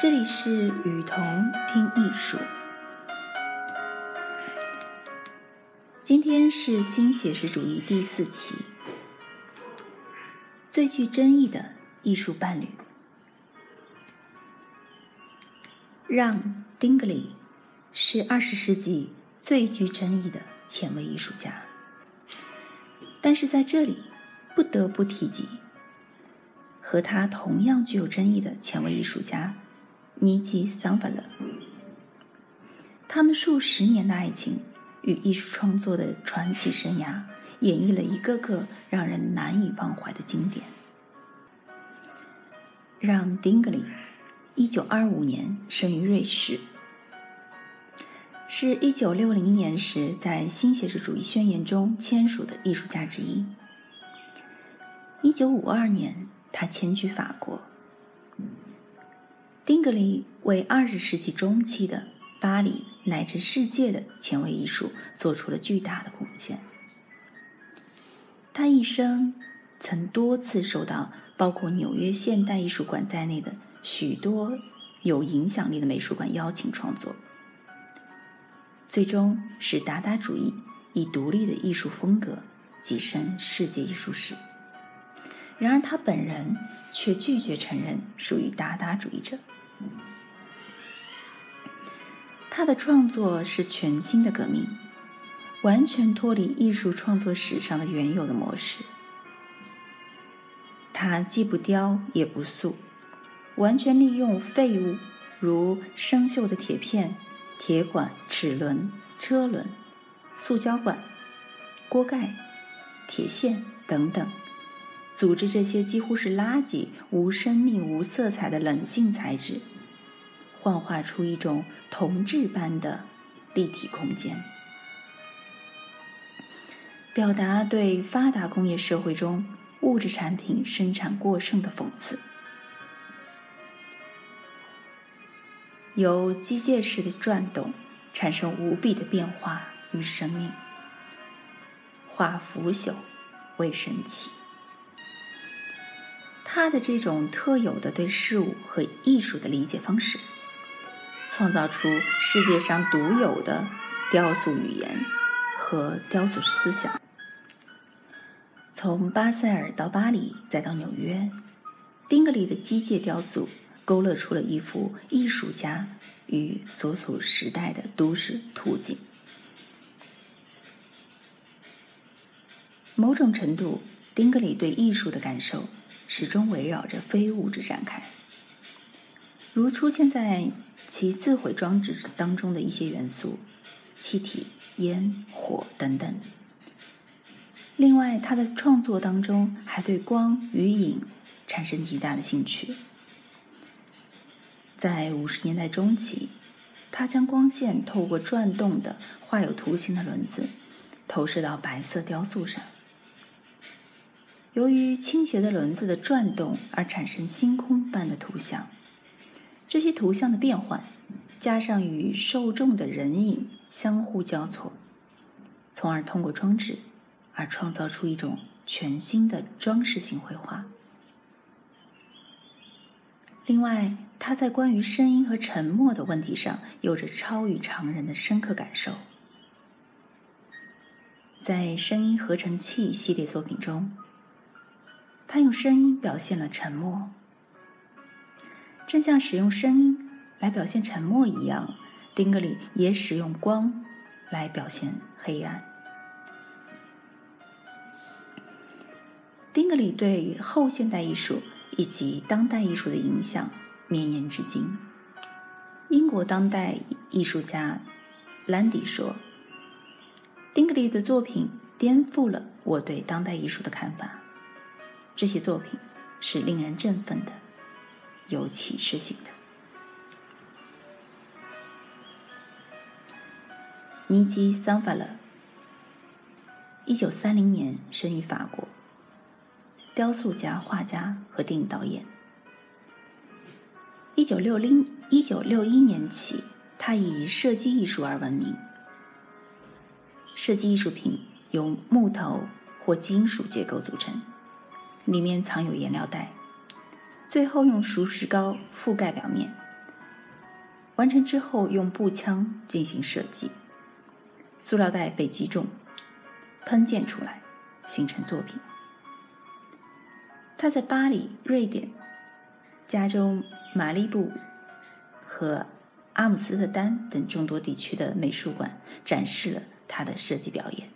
这里是雨桐听艺术。今天是新写实主义第四期，最具争议的艺术伴侣。让·丁格里是二十世纪最具争议的前卫艺术家，但是在这里不得不提及和他同样具有争议的前卫艺术家尼基·桑法勒。他们数十年的爱情与艺术创作的传奇生涯，演绎了一个个让人难以忘怀的经典。让·丁格里。一九二五年生于瑞士，是一九六零年时在新写实主义宣言中签署的艺术家之一。一九五二年，他迁居法国。丁格里为二十世纪中期的巴黎乃至世界的前卫艺术做出了巨大的贡献。他一生曾多次受到包括纽约现代艺术馆在内的。许多有影响力的美术馆邀请创作，最终使达达主义以独立的艺术风格跻身世界艺术史。然而，他本人却拒绝承认属于达达主义者。他的创作是全新的革命，完全脱离艺术创作史上的原有的模式。他既不雕也不塑。完全利用废物，如生锈的铁片、铁管、齿轮、车轮、塑胶管、锅盖、铁线等等，组织这些几乎是垃圾、无生命、无色彩的冷性材质，幻化出一种铜质般的立体空间，表达对发达工业社会中物质产品生产过剩的讽刺。由机械式的转动产生无比的变化与生命，化腐朽为神奇。他的这种特有的对事物和艺术的理解方式，创造出世界上独有的雕塑语言和雕塑思想。从巴塞尔到巴黎，再到纽约，丁格里的机械雕塑。勾勒出了一幅艺术家与所处时代的都市图景。某种程度，丁格里对艺术的感受始终围绕着非物质展开，如出现在其自毁装置当中的一些元素，气体、烟、火等等。另外，他的创作当中还对光与影产生极大的兴趣。在五十年代中期，他将光线透过转动的画有图形的轮子投射到白色雕塑上。由于倾斜的轮子的转动而产生星空般的图像，这些图像的变换加上与受众的人影相互交错，从而通过装置而创造出一种全新的装饰性绘画。另外，他在关于声音和沉默的问题上有着超于常人的深刻感受。在声音合成器系列作品中，他用声音表现了沉默，正像使用声音来表现沉默一样，丁格里也使用光来表现黑暗。丁格里对后现代艺术。以及当代艺术的影响绵延至今。英国当代艺术家兰迪说：“丁格里的作品颠覆了我对当代艺术的看法。这些作品是令人振奋的，有启示性的。”尼基·桑法勒，一九三零年生于法国。雕塑家、画家和电影导演。一九六零一九六一年起，他以设计艺术而闻名。设计艺术品由木头或金属结构组成，里面藏有颜料袋，最后用熟石膏覆盖表面，完成之后用步枪进行射击，塑料袋被击中，喷溅出来，形成作品。他在巴黎、瑞典、加州、马利布和阿姆斯特丹等众多地区的美术馆展示了他的设计表演。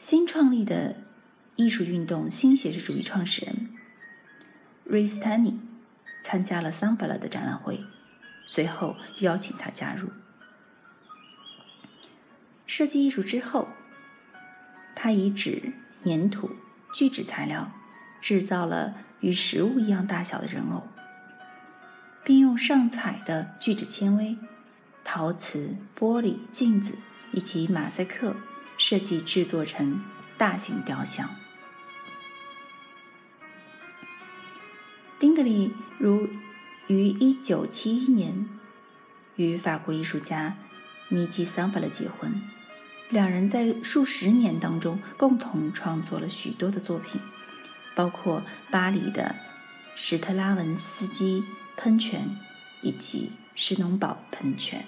新创立的艺术运动新写实主义创始人瑞斯坦尼参加了桑巴拉的展览会，随后邀请他加入。设计艺术之后，他以纸、粘土。聚酯材料制造了与食物一样大小的人偶，并用上彩的聚酯纤维、陶瓷、玻璃、镜子以及马赛克设计制作成大型雕像。格里如于1971年与法国艺术家尼基桑法勒结婚。两人在数十年当中共同创作了许多的作品，包括巴黎的史特拉文斯基喷泉以及施农堡喷泉。